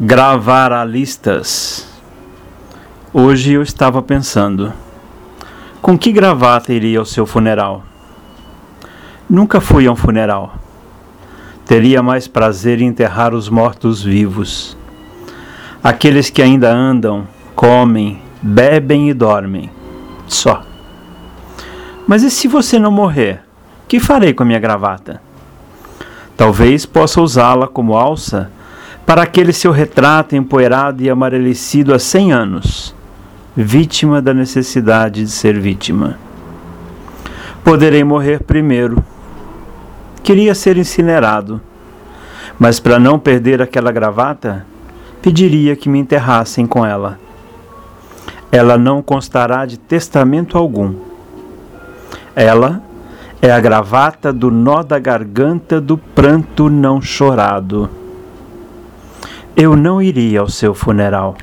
Gravar a listas. Hoje eu estava pensando: com que gravata iria ao seu funeral? Nunca fui a um funeral. Teria mais prazer em enterrar os mortos-vivos. Aqueles que ainda andam, comem, bebem e dormem. Só. Mas e se você não morrer? Que farei com a minha gravata? Talvez possa usá-la como alça para aquele seu retrato empoeirado e amarelecido há cem anos, vítima da necessidade de ser vítima. Poderei morrer primeiro. Queria ser incinerado, mas para não perder aquela gravata, pediria que me enterrassem com ela. Ela não constará de testamento algum. Ela é a gravata do nó da garganta do pranto não chorado eu não iria ao seu funeral.